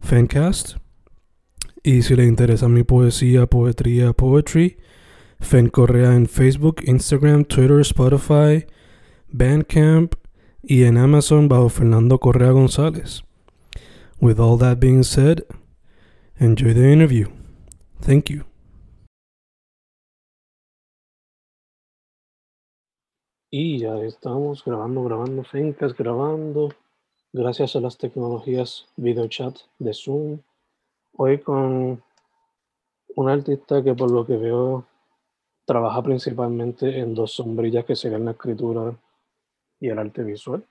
Fancast. Y si le interesa mi poesía, poetría, poetry, Fen Correa en Facebook, Instagram, Twitter, Spotify, Bandcamp y en Amazon bajo Fernando Correa González. With all that being said, enjoy the interview. Thank you. Y ya estamos grabando, grabando, Fencas grabando, gracias a las tecnologías video chat de Zoom. Hoy con un artista que por lo que veo trabaja principalmente en dos sombrillas que serían la escritura y el arte visual.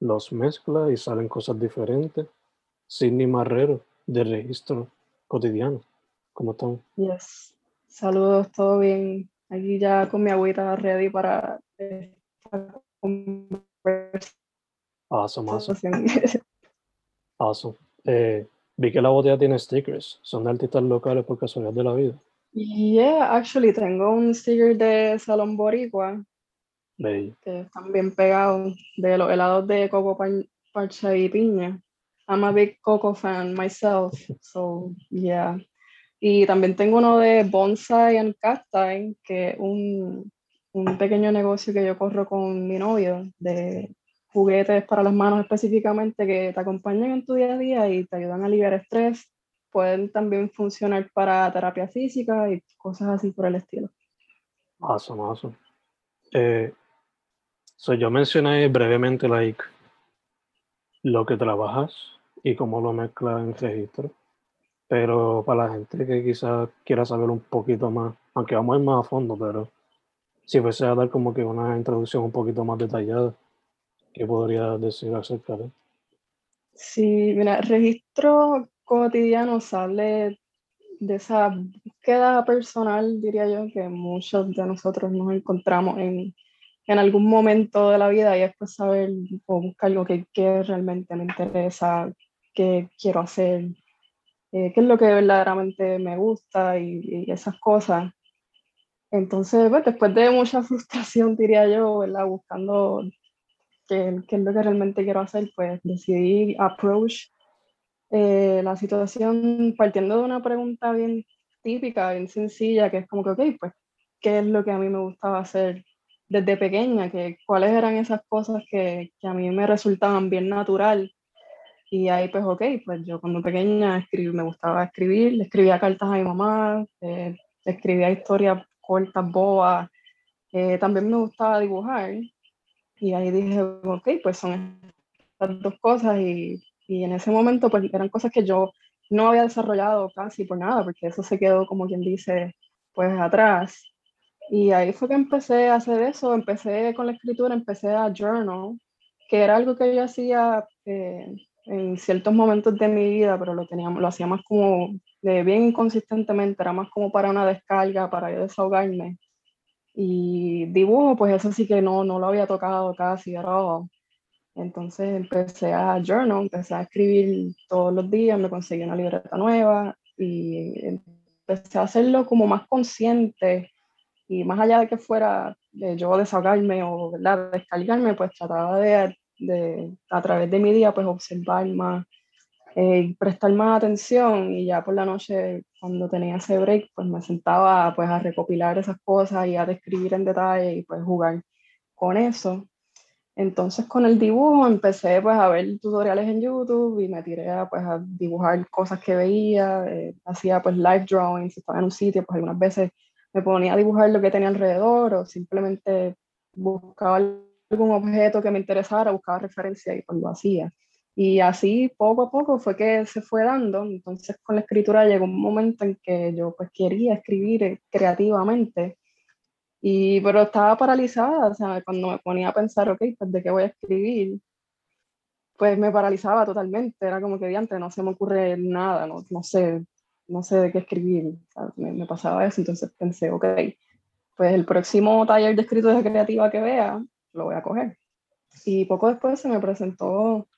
Los mezcla y salen cosas diferentes. Sidney Marrero, de Registro Cotidiano. ¿Cómo están? Yes. Saludos, todo bien. Aquí ya con mi agüita ready para esta conversación. Awesome, awesome. awesome. Eh, vi que la botella tiene stickers. ¿Son de artistas locales por casualidad de la vida? Yeah, actually tengo un sticker de Salón Boricua. Bello. Que están bien pegados de los helados de coco parcha y piña. I'm a big coco fan myself, so yeah. Y también tengo uno de Bonsai and Cacti, que es un, un pequeño negocio que yo corro con mi novio de juguetes para las manos específicamente que te acompañan en tu día a día y te ayudan a aliviar estrés. Pueden también funcionar para terapia física y cosas así por el estilo. Awesome, awesome. Eh, so yo mencioné brevemente like, lo que trabajas y cómo lo mezclas en registro. Pero para la gente que quizás quiera saber un poquito más, aunque vamos a ir más a fondo, pero si fuese a dar como que una introducción un poquito más detallada, ¿qué podría decir acerca de? Sí, mira, registro cotidiano sale de esa búsqueda personal, diría yo, que muchos de nosotros nos encontramos en, en algún momento de la vida y es pues saber o buscar algo que, que realmente me interesa, qué quiero hacer, eh, qué es lo que verdaderamente me gusta y, y esas cosas. Entonces, pues, después de mucha frustración, diría yo, ¿verdad? buscando qué, qué, es lo que realmente quiero hacer, pues decidí approach eh, la situación partiendo de una pregunta bien típica, bien sencilla, que es como que, ok, pues, ¿qué es lo que a mí me gustaba hacer desde pequeña? Que, ¿Cuáles eran esas cosas que, que a mí me resultaban bien natural? Y ahí pues, ok, pues yo cuando pequeña escribí, me gustaba escribir, le escribía cartas a mi mamá, eh, escribía historias cortas, boas, eh, también me gustaba dibujar. Y ahí dije, ok, pues son estas dos cosas y, y en ese momento pues eran cosas que yo no había desarrollado casi por nada, porque eso se quedó como quien dice, pues atrás. Y ahí fue que empecé a hacer eso, empecé con la escritura, empecé a journal, que era algo que yo hacía eh, en ciertos momentos de mi vida, pero lo, teníamos, lo hacía más como de bien inconsistentemente, era más como para una descarga, para yo desahogarme. Y dibujo, pues eso sí que no, no lo había tocado casi, era Entonces empecé a journal, empecé a escribir todos los días, me conseguí una libreta nueva y empecé a hacerlo como más consciente y más allá de que fuera de yo desahogarme o ¿verdad? descargarme, pues trataba de de, a través de mi día, pues observar más, eh, prestar más atención y ya por la noche, cuando tenía ese break, pues me sentaba pues a recopilar esas cosas y a describir en detalle y pues jugar con eso. Entonces con el dibujo empecé pues a ver tutoriales en YouTube y me tiré a, pues, a dibujar cosas que veía, eh, hacía pues live drawings, estaba en un sitio, pues algunas veces me ponía a dibujar lo que tenía alrededor o simplemente buscaba algún objeto que me interesara, buscaba referencia y pues lo hacía. Y así poco a poco fue que se fue dando. Entonces con la escritura llegó un momento en que yo pues quería escribir eh, creativamente. Y, pero estaba paralizada, o sea, cuando me ponía a pensar, ok, pues de qué voy a escribir, pues me paralizaba totalmente, era como que diante, no se me ocurre nada, no, no sé, no sé de qué escribir, me, me, pasaba eso, entonces pensé, ok, pues el próximo taller de escritura creativa que vea, lo voy a coger. Y poco después se me presentó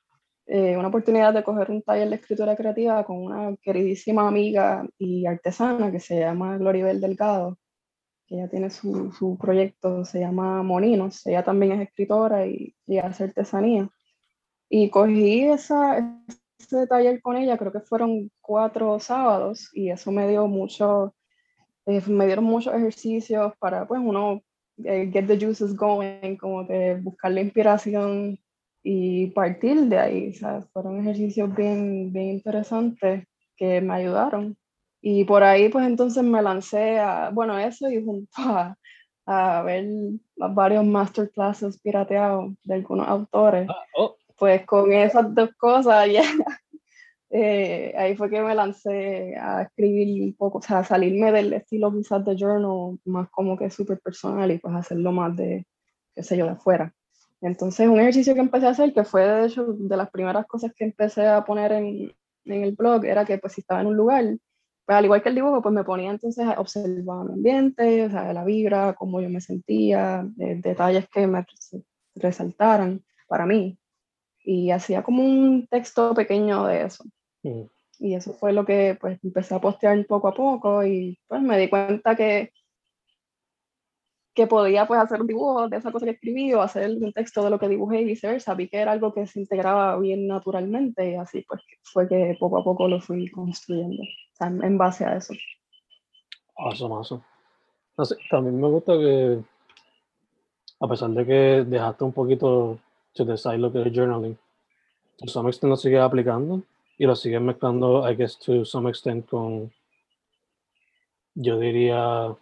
eh, una oportunidad de coger un taller de escritura creativa con una queridísima amiga y artesana que se llama Gloribel Delgado ella tiene su, su, proyecto, se llama Moninos, ella también es escritora y, y hace artesanía. Y cogí esa, ese taller con ella, creo que fueron cuatro sábados, y eso me dio mucho, eh, me dieron muchos ejercicios para, pues, uno, eh, get the juices going, como que buscar la inspiración y partir de ahí, o sea, fueron ejercicios bien, bien interesantes que me ayudaron. Y por ahí pues entonces me lancé a, bueno, eso y junto a, a ver varios masterclasses pirateados de algunos autores. Ah, oh. Pues con esas dos cosas ya, eh, ahí fue que me lancé a escribir un poco, o sea, salirme del estilo quizás de journal, más como que súper personal y pues hacerlo más de, qué sé yo, de afuera. Entonces un ejercicio que empecé a hacer, que fue de hecho de las primeras cosas que empecé a poner en, en el blog, era que pues si estaba en un lugar, pues al igual que el dibujo, pues me ponía entonces a observar el ambiente, o sea, la vibra, cómo yo me sentía, detalles que me resaltaran para mí. Y hacía como un texto pequeño de eso. Mm. Y eso fue lo que pues empecé a postear poco a poco y pues me di cuenta que que podía pues hacer un dibujo de esa cosa que escribí o hacer un texto de lo que dibujé y viceversa. Vi que era algo que se integraba bien naturalmente y así pues fue que poco a poco lo fui construyendo, o sea, en base a eso. Awesome, awesome. Sé, también me gusta que a pesar de que dejaste un poquito to decide lo que es journaling, to some extent lo sigues aplicando y lo sigues mezclando, I guess, to some extent con, yo diría,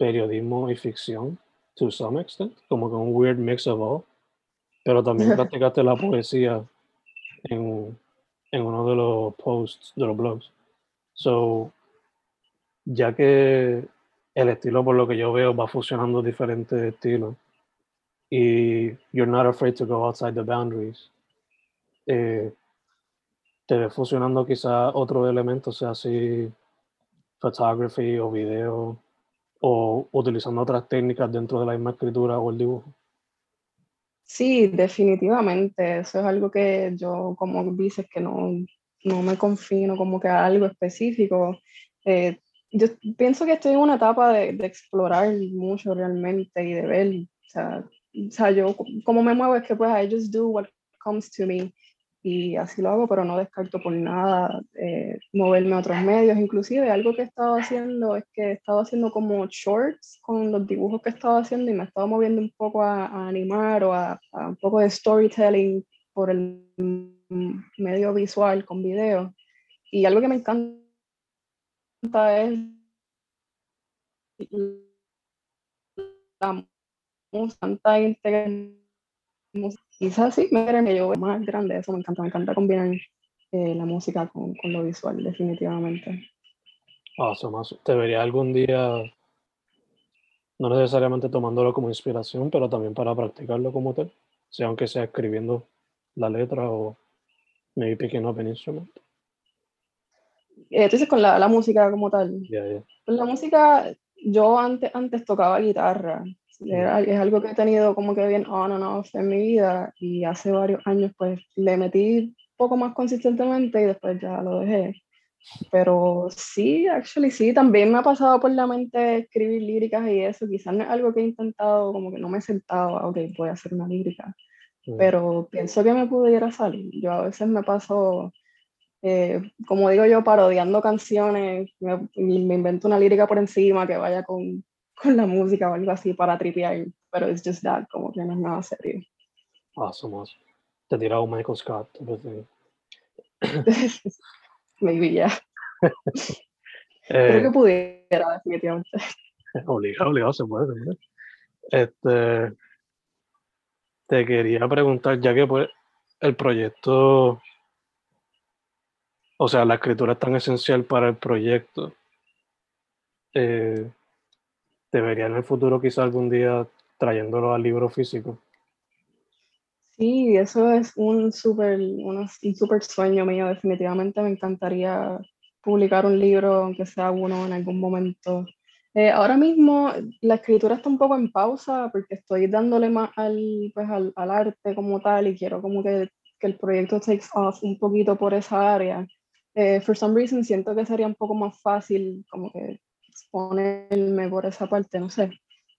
periodismo y ficción, to some extent, como con un weird mix of all. Pero también practicaste la poesía en, en uno de los posts de los blogs. So, ya que el estilo, por lo que yo veo, va fusionando diferentes estilos y you're not afraid to go outside the boundaries, eh, te ves fusionando quizá otro elemento, sea así photography o video o utilizando otras técnicas dentro de la misma escritura o el dibujo? Sí, definitivamente. Eso es algo que yo, como dices, que no, no me confino como que a algo específico. Eh, yo pienso que estoy en una etapa de, de, explorar mucho realmente y de ver, o sea, o sea, yo como me muevo es que pues I just do what comes to me y así lo hago, pero no descarto por nada eh, moverme a otros medios. Inclusive algo que he estado haciendo es que he estado haciendo como shorts con los dibujos que he estado haciendo y me he estado moviendo un poco a, animar o a, un poco de storytelling por el medio visual con video. Y algo que me encanta es la quizás sí, me que yo más grande, eso me encanta, me encanta combinar eh, la música con, con, lo visual, definitivamente. Awesome, awesome. Te vería algún día, no necesariamente tomándolo como inspiración, pero también para practicarlo como tal, sea aunque sea escribiendo la letra o maybe picking up an instrument. Eh, tú dices con la, la música como tal. Yeah, yeah. Pues la música, yo antes, antes tocaba guitarra, es algo que he tenido como que bien on and off en mi vida y hace varios años pues le metí poco más consistentemente y después ya lo dejé. Pero sí, actually sí, también me ha pasado por la mente escribir líricas y eso, quizás no es algo que he intentado, como que no me he sentado, ok, voy a hacer una lírica, mm. pero pienso que me pudiera salir. Yo a veces me paso, eh, como digo yo, parodiando canciones, me, me invento una lírica por encima que vaya con con la música o algo así para tripear, pero es just that, como que no es nada serio. Awesome, awesome. Te tiraba un Michael Scott. everything. Maybe, yeah. Eh, Creo que pudiera, definitivamente. Obligado, obligado, se puede. se puede. Este, te quería preguntar, ya que pues el proyecto, o sea, la escritura es tan esencial para el proyecto, eh, debería en el futuro quizá algún día trayéndolo al libro físico. Sí, eso es un súper un super sueño mío. Definitivamente me encantaría publicar un libro, aunque sea uno en algún momento. Eh, ahora mismo la escritura está un poco en pausa porque estoy dándole más al, pues, al, al arte como tal y quiero como que, que, el proyecto takes off un poquito por esa área. Eh, for some reason siento que sería un poco más fácil como que exponerme por esa parte, no sé.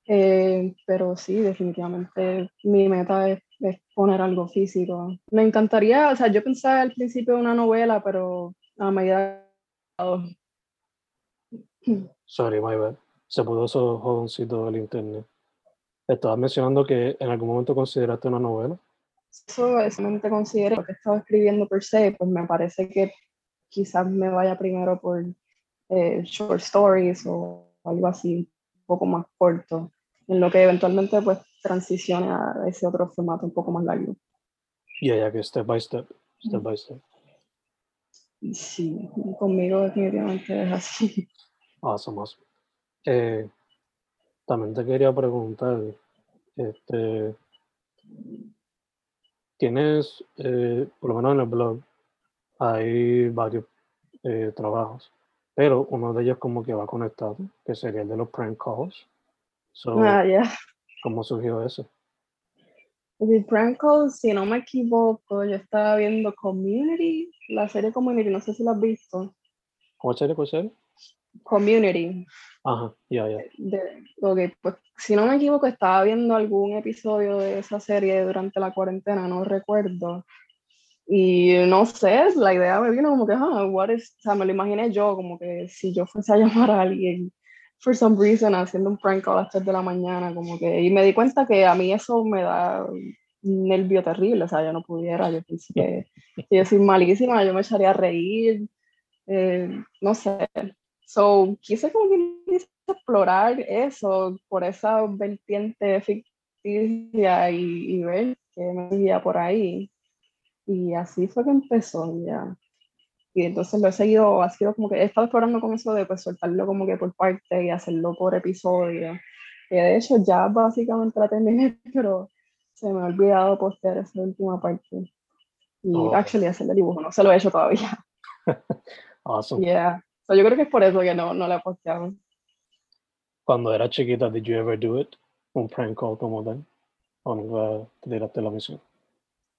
Eh, pero sí, definitivamente mi meta es, es, poner algo físico. Me encantaría, o sea, yo pensaba al principio una novela, pero a medida... Sorry, my bad. Se pudo esos jovencito del internet. Estabas mencionando que en algún momento consideraste una novela. Eso solamente considero lo que estaba escribiendo per se, pues me parece que quizás me vaya primero por eh, short stories o algo así, un poco más corto, en lo que eventualmente pues transicione a ese otro formato un poco más largo. Y yeah, ya que step by step, step by step. Sí, conmigo definitivamente es así. Awesome, awesome. Eh, también te quería preguntar, este, tienes, eh, por lo menos en el blog, hay varios eh, trabajos, pero uno de ellos como que va conectado, que sería el de los prank calls. So, ah, yeah. ¿Cómo surgió eso? El prank calls, si no me equivoco, yo estaba viendo Community, la serie Community, no sé si la has visto. ¿Cómo serie? ¿Cuál serie? Community. Ajá, ya, ya. De, ok, pues si no me equivoco, estaba viendo algún episodio de esa serie durante la cuarentena, no recuerdo. Y no sé, la idea me vino como que, ah, what is, o sea, me lo imaginé yo, como que si yo fuese a llamar a alguien, for some reason, haciendo un prank call a las 3 de la mañana, como que, y me di cuenta que a mí eso me da nervio terrible, o sea, yo no pudiera, yo pensé que si yo soy malísima, yo me echaría a reír, eh, no sé, So, quise como que explorar eso por esa vertiente ficticia y, ver qué me guía por ahí. Y así fue que empezó ya. Y entonces lo he seguido, ha sido como que he estado explorando con eso de pues soltarlo como que por parte y hacerlo por episodio. Que de hecho ya básicamente la terminé, pero se me ha olvidado postear esa última parte. Y Oh. actually hacer el dibujo, no se lo he hecho todavía. Awesome. Yeah. So, yo creo que es por eso que no, no la he posteado. Cuando era chiquita, did you ever do it? Un prank call como tal. ¿O nunca te tiraste la misión?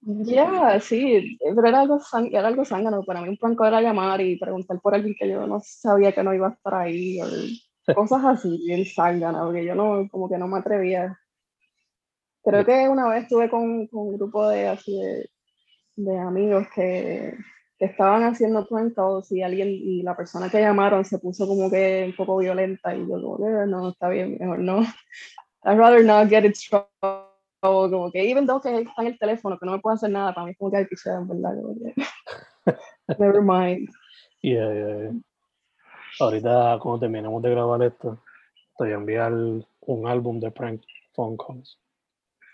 Ya, sí, pero era algo, era algo zángano. Para mí un prank call era llamar y preguntar por alguien que yo no sabía que no iba a estar ahí, o cosas así, bien zángana, porque yo no, como que no me atrevía. Creo que una vez estuve con, con un grupo de, así de, de amigos que, que estaban haciendo prank calls y alguien, y la persona que llamaron se puso como que un poco violenta y yo como que no, está bien, mejor no. I'd rather not get in trouble, como que even though que está en el teléfono, que no me puede hacer nada, para mí es como que hay que ser, en verdad, que, never mind. Yeah, yeah, yeah. Ahorita, cuando terminemos de grabar esto, te voy a enviar un álbum de prank phone calls.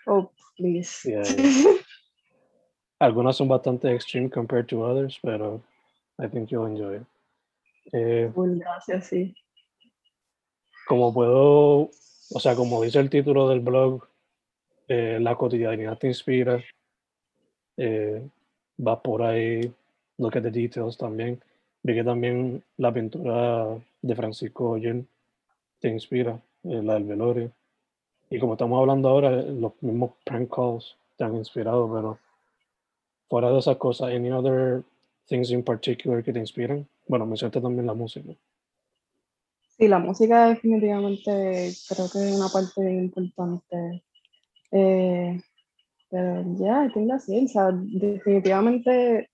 Oh, please. Yeah, yeah. Algunas son bastante extreme compared to others, pero I think you'll enjoy it. Eh, Full, gracias, sí. como puedo, o sea, como dice el título del blog, eh, la cotidianidad te inspira. Eh, va por ahí, look at the details también. Vi que también la pintura de Francisco Oyen te inspira, eh, la del velorio. Y como estamos hablando ahora, los mismos prank calls te han inspirado, pero fuera de esas cosas, any other things in particular que te inspiran? Bueno, mencionaste también la música. Sí, la música definitivamente creo que es una parte importante. Eh, pero ya, yeah, it. O sea, definitivamente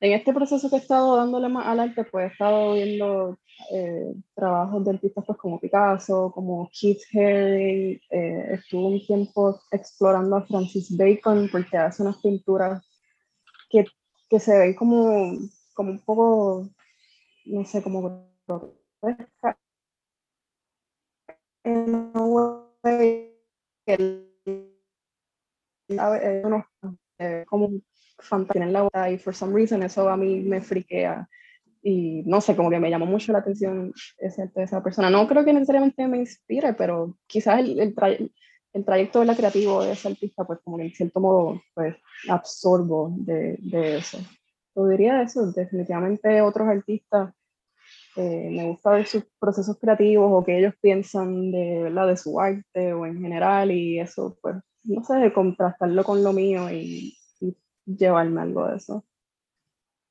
en este proceso que he estado dándole más al arte, pues he estado viendo eh, trabajos de artistas pues, como Picasso, como Keith Haring, eh, estuve un tiempo explorando a Francis Bacon porque hace unas pinturas que, que se ven como, como un poco, no sé, como como fantasía en la boda y for some reason eso a mí me friquea y no sé, como que me llamó mucho la atención ese, esa persona. No creo que necesariamente me inspire, pero quizás el, el, el trayecto de la creativo de ese artista, pues como que en cierto modo, pues absorbo de, de eso. Yo diría eso, definitivamente otros artistas, eh, me gusta ver sus procesos creativos o que ellos piensan de, ¿verdad? de su arte o en general y eso, pues, no sé, contrastarlo con lo mío y, llevarme algo de eso.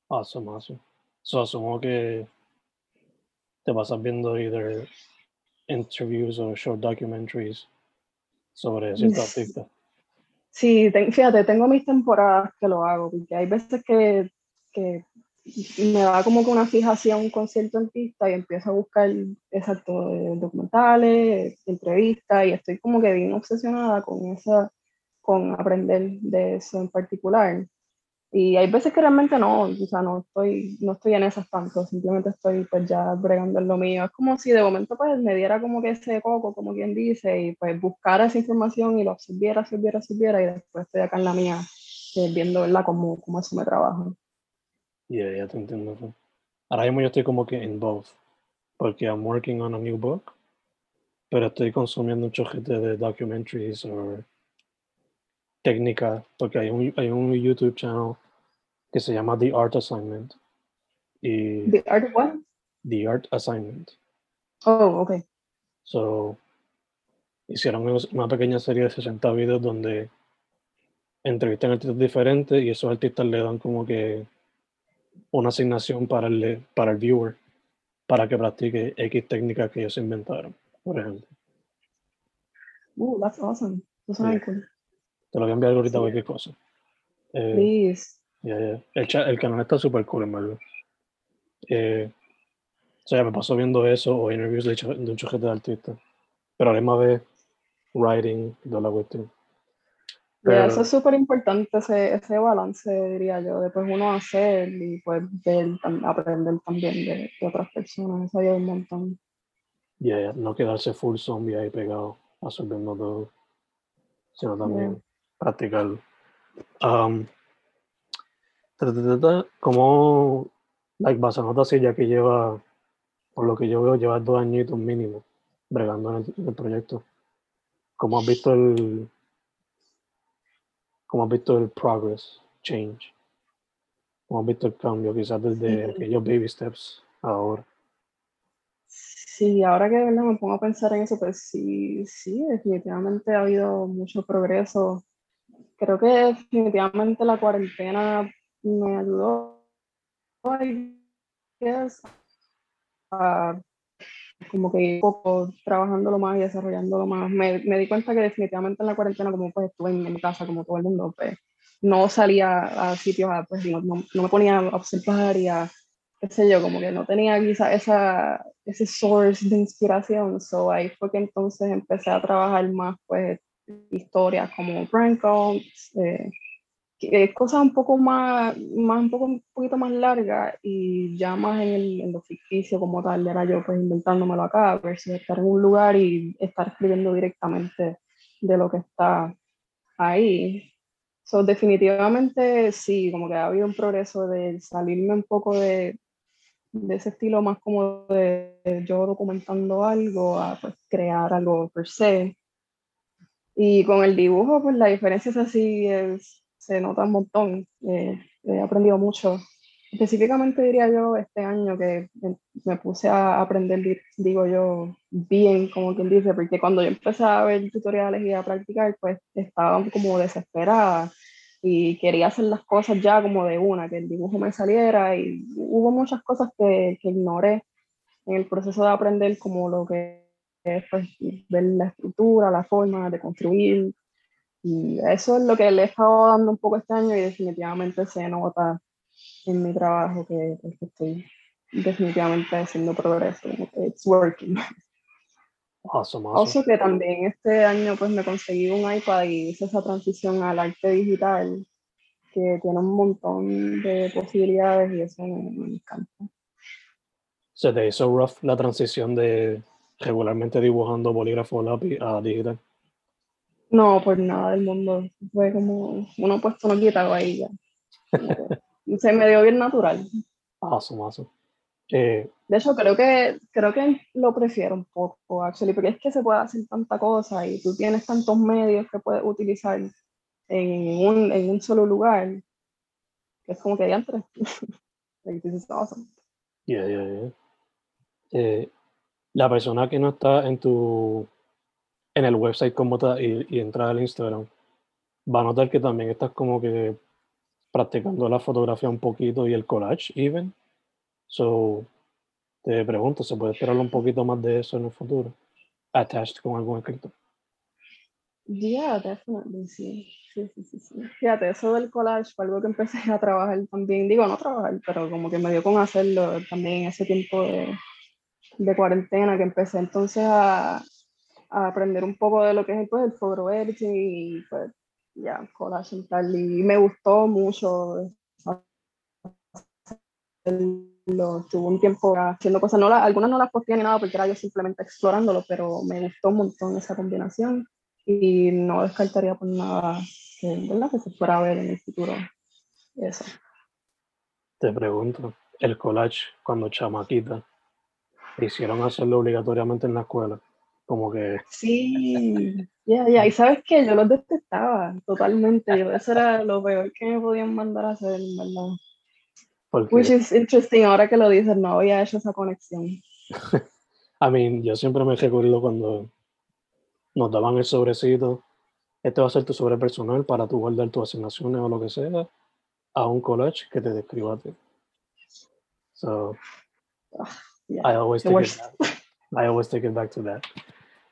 Awesome, awesome. So, asumo que te pasas viendo either interviews o short documentaries sobre cierto artista. Sí, fíjate, tengo mis temporadas que lo hago, porque hay veces que, que me da como que una fijación con cierto artista y empiezo a buscar, exacto, documentales, entrevistas, y estoy como que bien obsesionada con esa, con aprender de eso en particular. Y hay veces que realmente no, o sea, no estoy, no estoy en esas tanto, simplemente estoy pues ya bregando en lo mío. Es como si de momento pues me diera como que ese coco, como quien dice, y pues buscara esa información y lo absorbiera, absorbiera, absorbiera, y después estoy acá en la mía eh, viendo, ¿verdad?, cómo, cómo eso me trabaja. Yeah, ya te entiendo. Ahora mismo yo estoy como que en both, porque I'm working on a new book, pero estoy consumiendo mucho gente de documentaries o técnica, porque hay un, hay un YouTube channel que se llama The Art Assignment. Y ¿The Art what? The Art Assignment. Oh, ok. So, hicieron una pequeña serie de 60 videos donde entrevistan artistas diferentes y esos artistas le dan como que una asignación para el, para el viewer para que practique X técnicas que ellos inventaron, por ejemplo. Uh, that's awesome. That's yeah. cool. Te lo voy a enviar ahorita sí. cualquier cosa. Eh, Please. Yeah, yeah. El, el, canal está súper cool, en verdad. Eh, o sea, me paso viendo eso o interviews de, un chujete de artistas. Pero además de writing de la cuestión. Pero, eso es súper importante, ese, ese balance, diría yo, de pues uno hacer y pues ver, aprender también de, de otras personas. Eso ayuda un montón. Yeah, yeah, no quedarse full zombie ahí pegado, absorbiendo todo, sino también yeah. practicarlo. Um, como, like, Basanota sí, ya que lleva, por lo que yo veo, lleva dos añitos mínimo bregando en el, en el proyecto. ¿Cómo has visto el, cómo has visto el progress, change? ¿Cómo has visto el cambio quizás desde sí. aquellos baby steps ahora? Sí, ahora que ¿verdad? me pongo a pensar en eso, pues sí, sí, definitivamente ha habido mucho progreso. Creo que definitivamente la cuarentena me ayudó a como que poco trabajándolo más y desarrollándolo más. Me, me, di cuenta que definitivamente en la cuarentena, como pues estuve en, mi casa, como todo el mundo, pues no salía a sitios, a, pues no, no, no, me ponía a observar y a, qué sé yo, como que no tenía quizá esa, ese source de inspiración. So ahí fue que entonces empecé a trabajar más, pues, historias como Brand eh, eh, cosas un poco más, más un, poco, un poquito más largas y ya más en, el, en lo ficticio como tal, era yo pues inventándomelo acá, versus estar en un lugar y estar escribiendo directamente de lo que está ahí. So, definitivamente sí, como que ha habido un progreso de salirme un poco de, de ese estilo más como de yo documentando algo a pues, crear algo per se. Y con el dibujo, pues la diferencia es así, es se nota un montón. Eh, he aprendido mucho. Específicamente diría yo este año que me puse a aprender, digo yo, bien, como quien dice, porque cuando yo empecé a ver tutoriales y a practicar, pues estaba como desesperada y quería hacer las cosas ya como de una, que el dibujo me saliera y hubo muchas cosas que, que ignoré en el proceso de aprender, como lo que es pues, ver la estructura, la forma de construir, y eso es lo que le he estado dando un poco este año y definitivamente se nota en mi trabajo que, que estoy definitivamente haciendo progreso, it's working. Awesome, awesome. que también este año pues me conseguí un iPad y hice esa transición al arte digital que tiene un montón de posibilidades y eso me, me encanta. ¿Se te hizo rough la transición de regularmente dibujando bolígrafo lápiz a digital? No, pues nada del mundo. Fue como uno puesto no quita ahí ya. Se me dio bien natural. Awesome, awesome. Eh, de hecho, creo que, creo que lo prefiero un poco, actually, porque es que se puede hacer tanta cosa y tú tienes tantos medios que puedes utilizar en un, en un solo lugar, que es como que diantre. like, this is awesome. Yeah, yeah, yeah. Eh, la persona que no está en tu en el website como tal y, y entra al Instagram va a notar que también estás como que practicando la fotografía un poquito y el collage even So, te pregunto, ¿se puede esperar un poquito más de eso en el futuro? Attached con algún escritor. Yeah, definitely, sí. Sí, sí, sí, sí. Fíjate, eso del collage fue algo que empecé a trabajar también. Digo, no trabajar, pero como que me dio con hacerlo también ese tiempo de, de cuarentena que empecé entonces a, a, aprender un poco de lo que es pues, el photo editing y pues ya, collage y tal. Y me gustó mucho lo, tuve un tiempo haciendo cosas, no algunas no las posteé ni nada porque era yo simplemente explorándolo, pero me gustó un montón esa combinación y no descartaría por nada que, que se fuera a ver en el futuro eso. Te pregunto, el collage cuando chamaquita, hicieron hacerlo obligatoriamente en la escuela? Como que... Sí, ya, ya, y sabes que yo los detestaba totalmente, yo, eso era lo peor que me podían mandar a hacer, ¿verdad? Porque, Which is interesting, ahora que lo dices, no había hecho esa conexión. I mean, yo siempre me recuerdo cuando nos daban el sobrecito, este va a ser tu sobre personal para tu guardar tus asignaciones o lo que sea, a un college que te describa a ti. So, Yeah, I always take it back. I always take it back to that.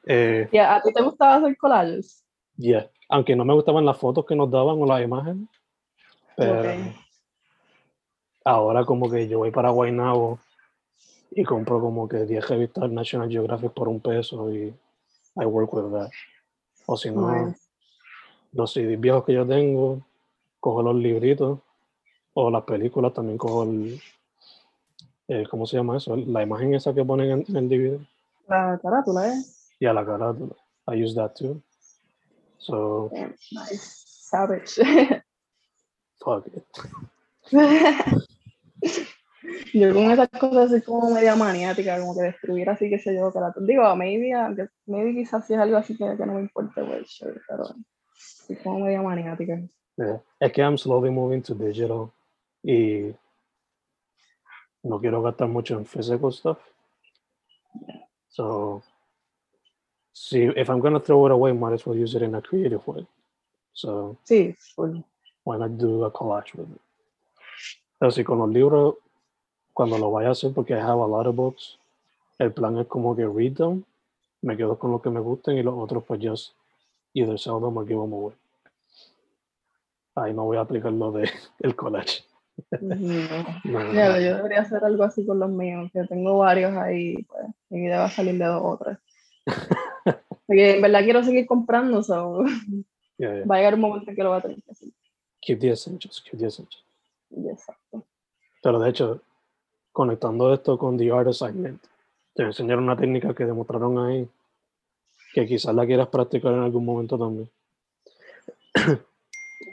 Eh, Yeah, ¿A ti te gustaba hacer collages? yeah. Aunque no me gustaban las fotos que nos daban o las imágenes, pero Ok. ahora como que yo voy para Guaynabo y compro como que 10 revistas National Geographic por un peso y I work with that. O si no, Nice. los CDs viejos que yo tengo, cojo los libritos o las películas, también cojo el, el- ¿cómo se llama eso? La imagen esa que ponen en, en el DVD La carátula, ¿eh? Y a la carátula. I use that too. So, Damn, nice. Savage. fuck it. Yo con esas cosas soy como media maniática, como que destruir así, que sé yo, carátula. Digo, maybe, maybe quizás si es algo así que, que no me well, sure, pero soy como media maniática. Yeah. Es que I'm slowly moving to digital y no quiero gastar mucho en physical stuff. So, see, if I'm gonna throw it away, might as well use it in a creative way. So, Sí, full. why not do a collage with it? Si con los libros, cuando lo vaya a hacer, porque I have a lot of books, el plan es como que read them, me quedo con lo que me gusten y los otros pues just either sell them or give them away. Ahí no voy a aplicar lo de el collage. No, no, no. yo debería hacer algo así con los míos, que tengo varios ahí, pues, mi vida va a salir de dos o tres. Porque en verdad quiero seguir comprando, so, Yeah, yeah. va a llegar un momento en que lo voy a tener que hacer. Keep the essentials, keep the essentials. Exacto. Pero de hecho, conectando esto con The Art Assignment, te enseñaron una técnica que demostraron ahí, que quizás la quieras practicar en algún momento también.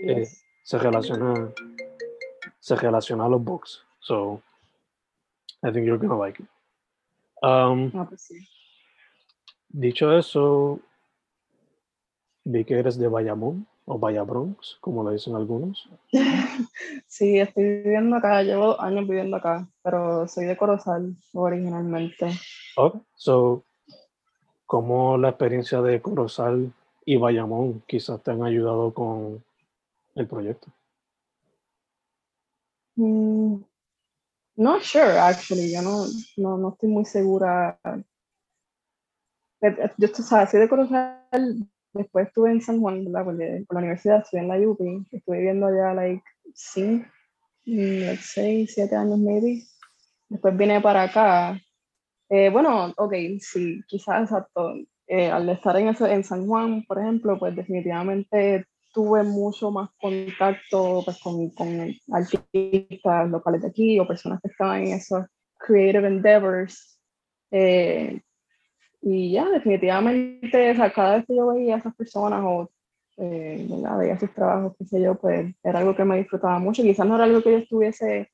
Eh, se relaciona se relaciona a los books. So I think you're gonna like it. Um, Ah, pues sí. Dicho eso, vi que eres de Bayamón o Bronx, como lo dicen algunos. Sí, estoy viviendo acá, llevo dos años viviendo acá, pero soy de Corozal originalmente. Okay. So, ¿cómo la experiencia de Corozal y Bayamón quizás te han ayudado con el proyecto? Mm, Not sure, actually, yo no, no, no estoy muy segura. Yo soy de Corozal, después estuve en San Juan, ¿verdad? Porque por la universidad estuve en la UPI, estuve viviendo allá, like, mm, seis, siete años maybe. Después vine para acá. Eh, bueno, ok, sí, quizás exacto. Eh, al estar en, eso, en San Juan, por ejemplo, pues definitivamente tuve mucho más contacto pues, con, con artistas locales de aquí o personas que estaban en esos creative endeavors. Eh, y ya, definitivamente, o sea, cada vez que yo veía a esas personas o eh, veía sus trabajos, qué sé yo, pues era algo que me disfrutaba mucho. Quizás no era algo que yo estuviese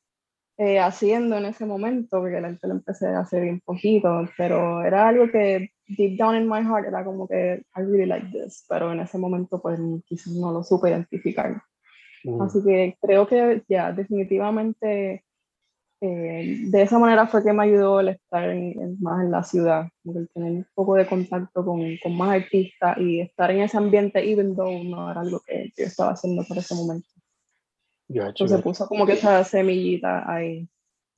eh, haciendo en ese momento, porque la lo empecé a hacer un poquito, pero era algo que deep down in my heart era como que I really like this, pero en ese momento pues quizás no lo supe identificar. Mm. Así que creo que ya definitivamente eh, de esa manera fue que me ayudó el estar más en la ciudad, el tener un poco de contacto con, con, más artistas y estar en ese ambiente, even though no era algo que yo estaba haciendo por ese momento. Entonces puso como que esa semillita ahí.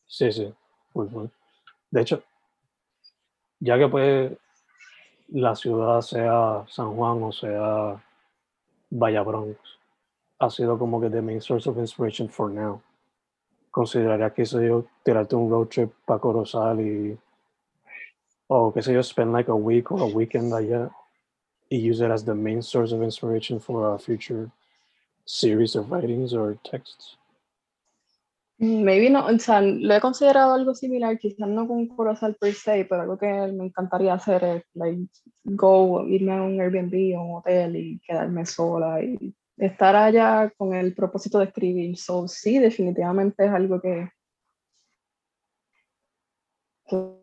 Sí, sí, muy bueno. De hecho, ya que pues la ciudad sea San Juan o sea Valla Bronx, ha sido como que the main source of inspiration for now consideraría que sé yo, tirarte un road trip para Corozal y, o qué sé yo, spend like a week or a weekend allá y use it as the main source of inspiration for a future series of writings or texts? Maybe no, o sea, lo he considerado algo similar, quizás no con Corozal per se, pero algo que me encantaría hacer es, like, go, irme a un Airbnb o un hotel y quedarme sola y estar allá con el propósito de escribir. So, sí, definitivamente es algo que, que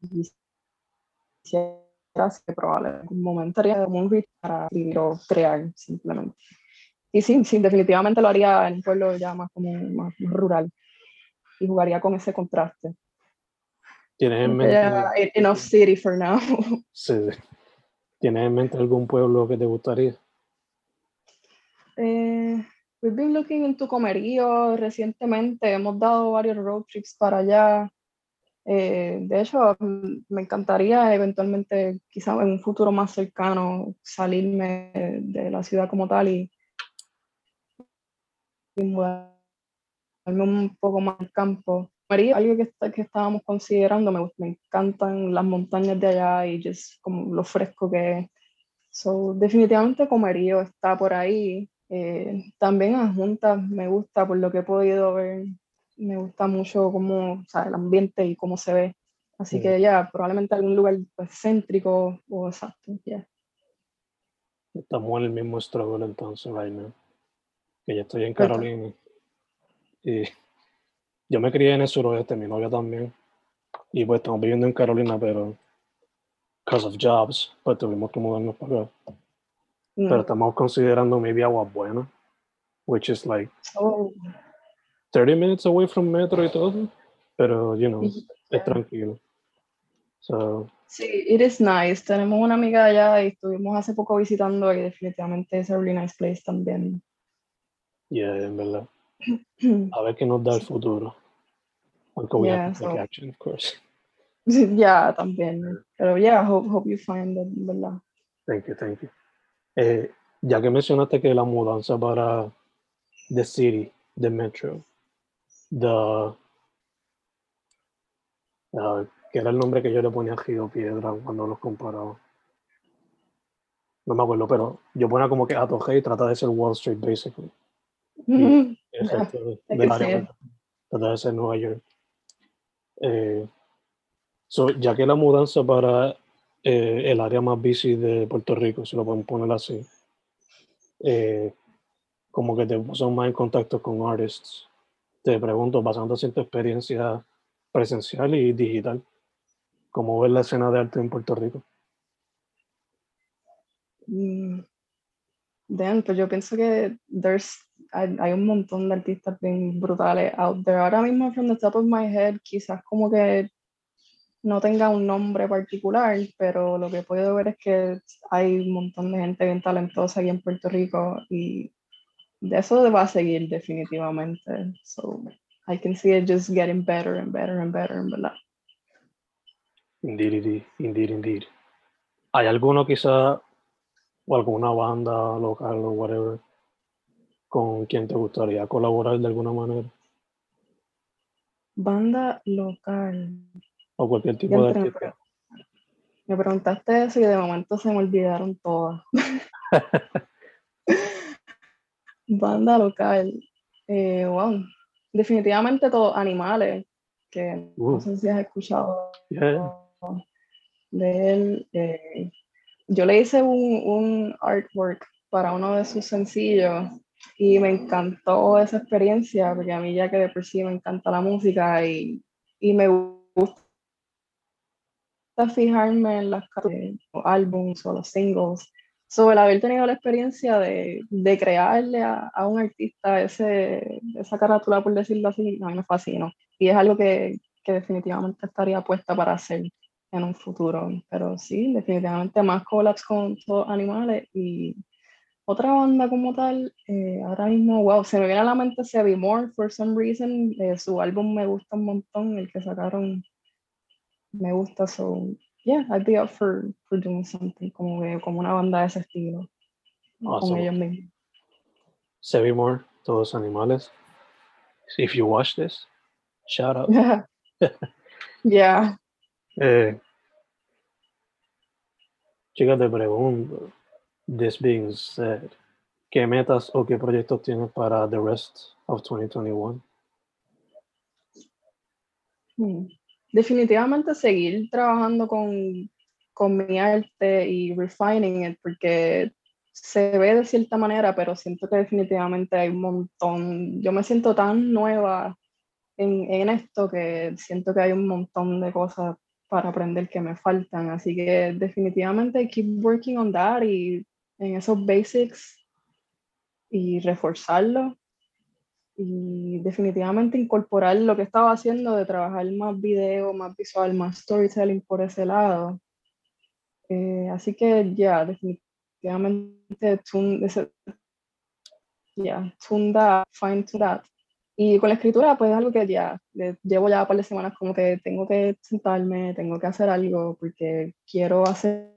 quisiera que probablemente en algún momento haría un para escribir o crear simplemente. Y sí, sí, definitivamente lo haría en un pueblo ya más como más, rural y jugaría con ese contraste. ¿Tienes en mente? Enough city for now. Sí. ¿Tienes en mente algún pueblo que te gustaría? Eh, we've been looking into Comerío recientemente. Hemos dado varios road trips para allá. Eh, de hecho, me encantaría eventualmente, quizá en un futuro más cercano, salirme de la ciudad como tal y mudarme un poco más al campo algo que, que estábamos considerando, me, me, encantan las montañas de allá y just como lo fresco que es. So, definitivamente Comerío está por ahí. Eh, también Adjunta me gusta por lo que he podido ver. Me gusta mucho cómo, o sea, el ambiente y cómo se ve. Así que ya, probablemente algún lugar pues, céntrico o exacto, ya. Estamos en el mismo struggle entonces, right now. Que ya estoy en Carolina. Y yo me crié en el suroeste, mi novia también. Y pues estamos viviendo en Carolina, pero because of jobs, pues tuvimos que mudarnos para acá. Mm. Pero estamos considerando maybe agua buena, which is like 30 minutes away from metro y todo. Pero, you know, es tranquilo. So, sí, it is nice. Tenemos una amiga allá y estuvimos hace poco visitando y definitivamente es a really nice place también. Yeah, en verdad. A ver qué nos da el futuro. Aunque voy yeah, a so, action, of course. Ya, también. Pero yeah, hope, hope you find it, ¿verdad? Thank you, thank you. Eh, ya que mencionaste que la mudanza para The City, The Metro, The... Uh, que era el nombre que yo le ponía a Gio Piedra cuando los comparaba. No me acuerdo, pero yo ponía como que Ato y trata de ser Wall Street, basically. Mm trata de ser Nueva York. Eh, ya que la mudanza para eh, el área más busy de Puerto Rico, si lo podemos poner así, eh, como que te puso más en contacto con artists, te pregunto, basándose en tu experiencia presencial y digital, ¿cómo ves la escena de arte en Puerto Rico? Mm, dentro, yo pienso que there's, hay, hay, un montón de artistas bien brutales out there. Ahora mismo, from the top of my head, quizás como que no tenga un nombre particular, pero lo que puedo ver es que hay un montón de gente bien talentosa aquí en Puerto Rico y de eso va a seguir definitivamente. So I can see it just getting better and better and better, ¿verdad? Indeed, indeed, indeed, indeed. ¿Hay alguno quizá o alguna banda local o whatever con quien te gustaría colaborar de alguna manera? Banda local. O cualquier tipo de artista. Me preguntaste eso y de momento se me olvidaron todas. Banda local. Eh, wow. Definitivamente todos animales, que no Uh. sé si has escuchado Yeah. de él. eh, yo le hice un, un artwork para uno de sus sencillos y me encantó esa experiencia porque a mí ya que de por sí me encanta la música y, y me gusta fijarme en las los álbums o los singles. Sobre el haber tenido la experiencia de, de crearle a, a un artista ese, esa carátula, por decirlo así, a mí me fascinó. Y es algo que, que definitivamente estaría puesta para hacer en un futuro. Pero sí, definitivamente más collabs con todos animales y otra banda como tal, eh, ahora mismo, wow, se me viene a la mente Sevi More, for some reason, eh, su álbum me gusta un montón, el que sacaron me gusta, so yeah, I'd be up for, for doing something como, que- como una banda de ese estilo, con Awesome. ellos mismos. Sevi Moore, todos animales. If you watch this, shout out. yeah, Eh, chicas, te pregunto, this being said, ¿qué metas o qué proyectos tienes para the rest of 2021? Hmm. Definitivamente seguir trabajando con, con mi arte y refining it, porque se ve de cierta manera, pero siento que definitivamente hay un montón. Yo me siento tan nueva en, en esto que siento que hay un montón de cosas para aprender que me faltan. Así que definitivamente keep working on that y en esos basics y reforzarlo y definitivamente incorporar lo que estaba haciendo de trabajar más video, más visual, más storytelling por ese lado. Eh, así que ya, definitivamente tune, ese- ya, tune that, tune that. Y con la escritura, pues es algo que ya le- llevo ya un par de semanas como que tengo que sentarme, tengo que hacer algo porque quiero hacer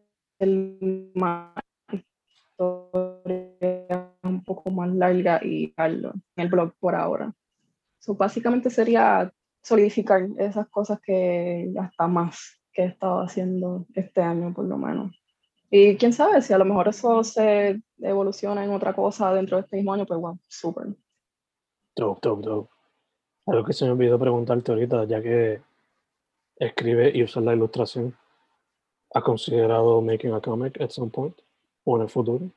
más historia un poco más larga y en el blog por ahora. So, básicamente sería solidificar esas cosas que hasta más que he estado haciendo este año por lo menos. Y quién sabe si a lo mejor eso se evoluciona en otra cosa dentro de este mismo año, pues bueno, súper. Dope, dope, dope. Algo que se me olvidó preguntarte ahorita, ya que escribe y usa la ilustración, ¿has considerado making a comic at some point? ¿O en el futuro?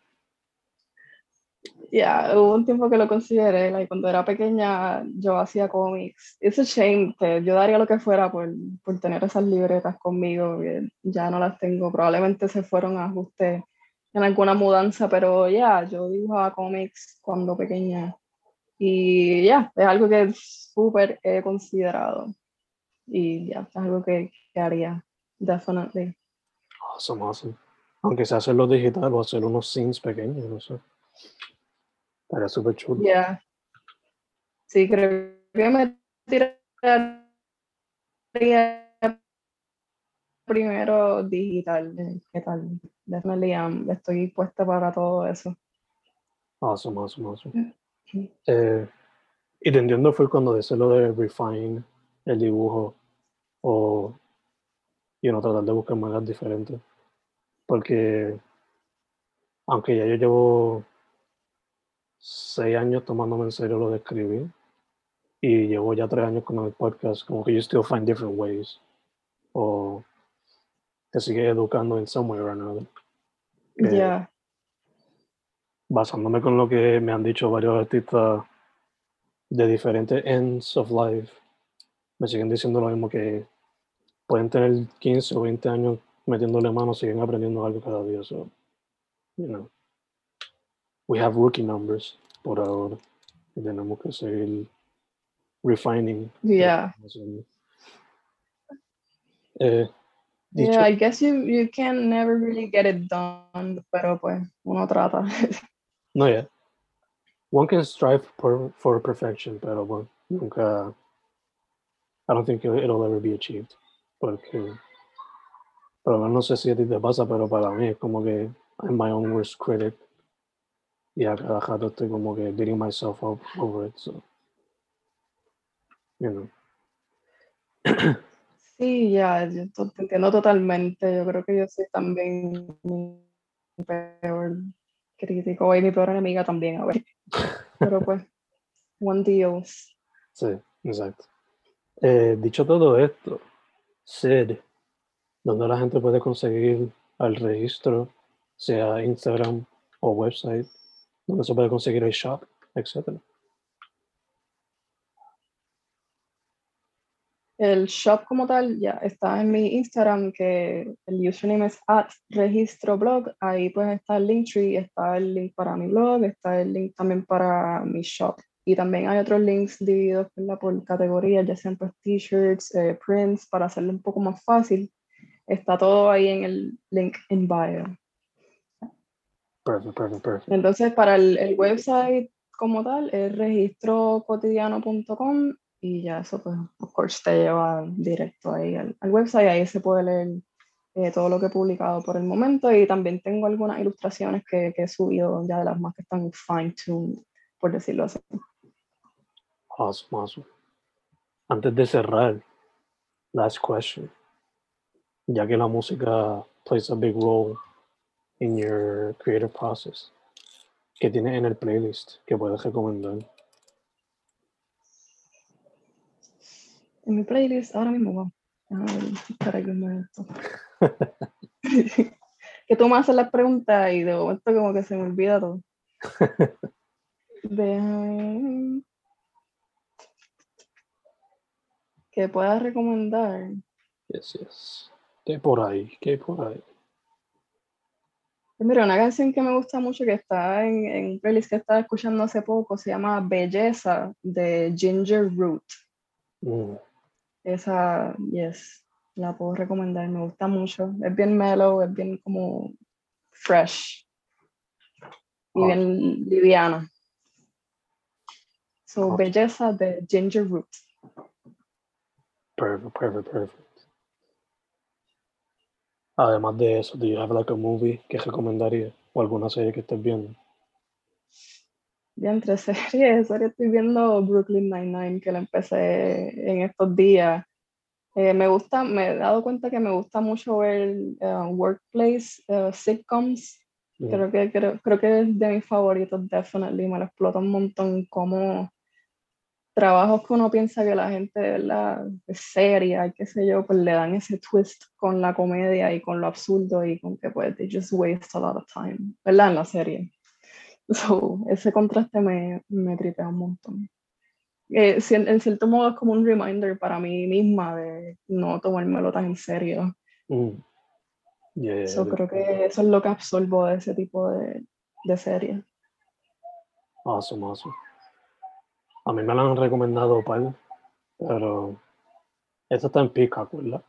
Ya, hubo un tiempo que lo consideré, like, cuando era pequeña yo hacía cómics. It's a shame que yo daría lo que fuera por, por tener esas libretas conmigo, que ya no las tengo, probablemente se fueron a ajuste en alguna mudanza, pero ya, yo dibujaba cómics cuando pequeña y ya, es algo que súper he considerado y ya, es algo que, que haría, definitely. Awesome, awesome. Aunque sea hacerlo digital o hacer unos scenes pequeños, no sé. Estaría súper chulo. Sí, creo que me tiraría primero digital. ¿Qué tal? Um, estoy puesta para todo eso. Awesome, awesome, awesome. Mm. Eh, y te entiendo fue cuando dice lo de refine el dibujo o y no tratar de buscar maneras diferentes. Porque aunque ya yo llevo seis años tomándome en serio lo de escribir y llevo ya tres años con el podcast, como que you still find different ways o te sigue educando en some way or another. Eh, Ya, basándome con lo que me han dicho varios artistas de diferentes ends of life, me siguen diciendo lo mismo que pueden tener 15 o 20 años metiéndole mano, siguen aprendiendo algo cada día. So, you know, we have rookie numbers por ahora y tenemos que seguir refining. ya. Eh, dicho, Yeah, I guess you, you can never really get it done, pero pues uno trata. no, yeah. One can strive for, for perfection, pero bueno, nunca. I don't think it'll ever be achieved. Porque. Pero no sé si a ti te pasa, pero para mí es como que I'm my own worst critic. y a cada rato estoy como que beating myself up over it. So, you know. Sí, ya, yo te entiendo totalmente. Yo creo que yo soy también mi peor crítico y mi peor enemiga también, a ver. Pero pues, one deals. Sí, exacto. Eh, dicho todo esto, Sid, donde la gente puede conseguir al registro, sea Instagram o website, donde se puede conseguir el shop, etcétera. El shop como tal ya está en mi Instagram, que el username es at registroblog. Ahí pues está el Linktree, está el link para mi blog, está el link también para mi shop. Y también hay otros links divididos por categorías, ya sean pues t-shirts, eh, prints, para hacerlo un poco más fácil. Está todo ahí en el link in bio. Perfect, perfect, perfect. Entonces, para el, el website como tal, es registrocotidiano.com y ya eso, pues, of course, te lleva directo ahí al, al website. Ahí se puede leer eh, todo lo que he publicado por el momento y también tengo algunas ilustraciones que, que he subido ya de las más que están fine-tuned, por decirlo así. Awesome, awesome. Antes de cerrar, last question. Ya que la música plays a big role in your creative process, ¿qué tienes en el playlist que puedes recomendar? En mi playlist, ahora mismo, wow. Espera que me que tú me haces las preguntas y de momento como que se me olvida todo. Déjame... Que puedas recomendar. Yes, yes. ¿Qué por ahí? ¿Qué por ahí? Mira, una canción que me gusta mucho que está en, en un playlist que estaba escuchando hace poco se llama Belleza de Ginger Root. Mm, Esa, yes, la puedo recomendar, me gusta mucho. Es bien mellow, es bien como fresh y Ah. bien liviana. So, Ah. Belleza de Ginger Root. perfect, perfect, perfect. Además de eso, do you have like a movie que recomendaría? O alguna serie que estés viendo? Ya entre series, serie estoy viendo Brooklyn Nine-Nine, que la empecé en estos días. Eh, me gusta, me he dado cuenta que me gusta mucho ver eh, workplace eh, sitcoms. Mm, Creo que, creo, creo que es de mis favoritos, definitely. Me lo explota un montón como trabajos que uno piensa que la gente ¿verdad? es seria qué sé yo, pues le dan ese twist con la comedia y con lo absurdo y con que pues they just waste a lot of time, ¿verdad? En la serie. So, ese contraste me, me tripea un montón. Eh, si- en, en cierto modo es como un reminder para mí misma de no tomármelo tan en serio. mm. Yeah, yeah, So, yeah. creo que eso es lo que absorbo de ese tipo de, de series. Awesome, awesome. A mí me la han recomendado pero esta está en Peacock, ¿verdad?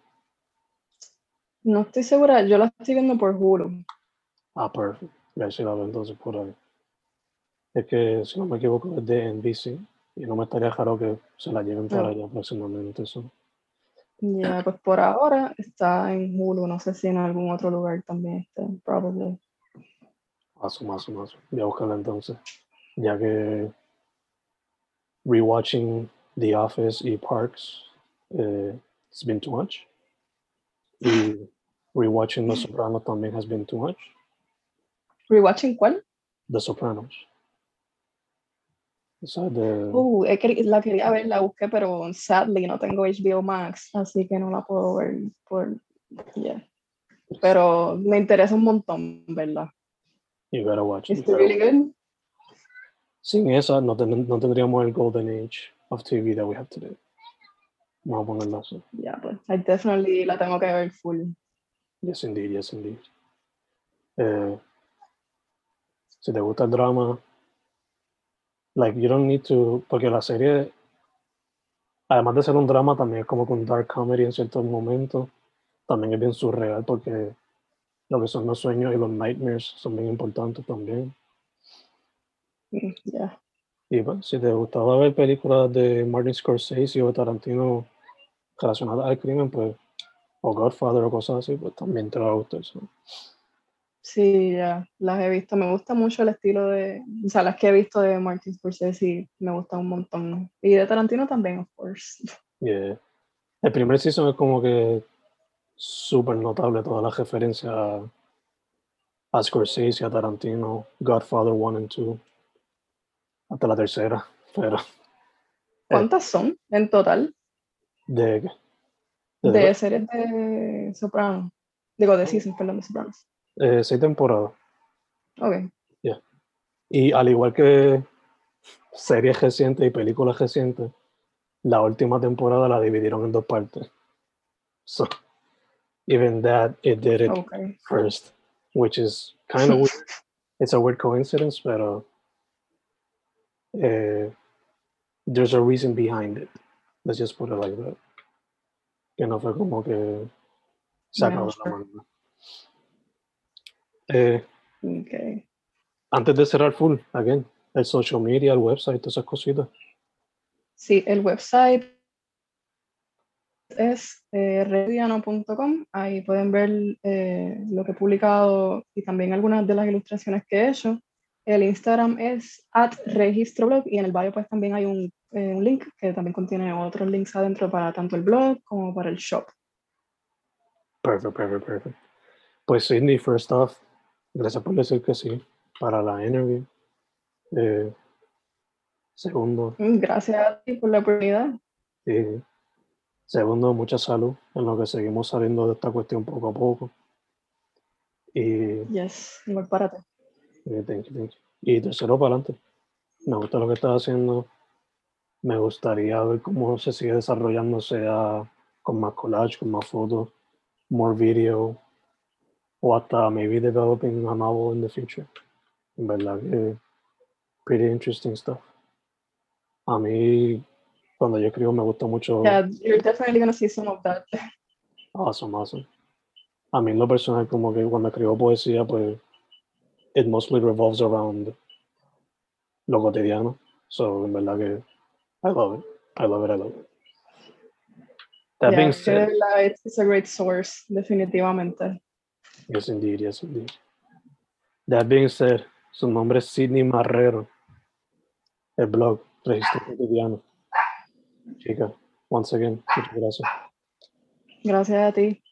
No estoy segura, yo la estoy viendo por Hulu. Ah, perfect. Ya sí la veo entonces por ahí. Es que, si no me equivoco, es de NBC y no me estaría raro que se la lleven para Ah. allá próximamente. Eso. Ya, pues por ahora está en Hulu, no sé si en algún otro lugar también esté, probably. Awesome, awesome, awesome. Voy a buscarla entonces. Ya que rewatching The Office y Parks, eh, it's been too much. Y rewatching The Sopranos también has been too much. ¿Rewatching cuál? The Sopranos. Esa es de... Uh, la quería ver, la busqué, pero sadly no tengo HBO Max, así que no la puedo ver por... yeah. Pero me interesa un montón, ¿verdad? You gotta watch it. It's really good. Sin esa no, ten- no tendríamos el golden age of TV that we have today. Vamos a ponerlo así. Ya, pues, I definitely la tengo que ver full. Yes, indeed, yes, indeed. Eh, si te gusta el drama, like, you don't need to, porque la serie, además de ser un drama, también es como con dark comedy en ciertos momentos. También es bien surreal porque lo que son los sueños y los nightmares son bien importantes también. Ya. Y pues, si te gustaba ver películas de Martin Scorsese o Tarantino relacionadas al crimen, pues, o Godfather o cosas así, pues también te va a gustar eso. Sí, ya, las he visto. Me gusta mucho el estilo de, o sea, las que he visto de Martin Scorsese y me gusta un montón. Y de Tarantino también, of course. Yeah. El primer season es como que súper notable toda la referencia a, a Scorsese, a Tarantino, Godfather 1 and 2, hasta la tercera, pero ¿Cuántas son en total de, de, de series de Sopranos? Digo, de seasons, perdón, de Sopranos. eh, seis temporadas. Ok. Y al igual que series recientes y películas recientes, la última temporada la dividieron en dos partes. So, even that, it did it Ok. first, which is kind of weird. It's a weird coincidence, pero eh, there's a reason behind it. Let's just put it like that. Que no fue como que sacado de la manga. Eh, Ok. antes de cerrar full, again, el social media, el website, todas esas cositas. Sí, el website es eh, rediano.com. Ahí pueden ver eh, lo que he publicado y también algunas de las ilustraciones que he hecho. El Instagram es at registroblog y en el bio pues también hay un, eh, un link que también contiene otros links adentro para tanto el blog como para el shop. Perfect, perfect, perfect. Pues Sidney, first off, gracias por decir que sí para la interview. Eh, segundo, Mm, Gracias a ti por la oportunidad. eh, segundo, mucha salud en lo que seguimos saliendo de esta cuestión poco a poco. Y, Yes, igual para ti. Eh, thank you, thank you. y tercero, para adelante. Me gusta lo que estás haciendo. Me gustaría ver cómo se sigue desarrollando, sea con más collage, con más fotos, more video, o hasta maybe developing a novel in the future. En verdad que pretty interesting stuff. A mí, cuando yo escribo, me gusta mucho. Yeah, you're definitely gonna see some of that. Awesome, awesome. A mí en lo personal, como que cuando escribo poesía, pues it mostly revolves around lo cotidiano. So, en verdad que I love it. I love it, I love it. That Yeah, being said, it's, it's a great source, definitivamente. yes indeed, yes indeed. That being said, su nombre es Sidney Marrero. El blog, Registro Cotidiano. Chica, once again, muchas gracias. Gracias a ti.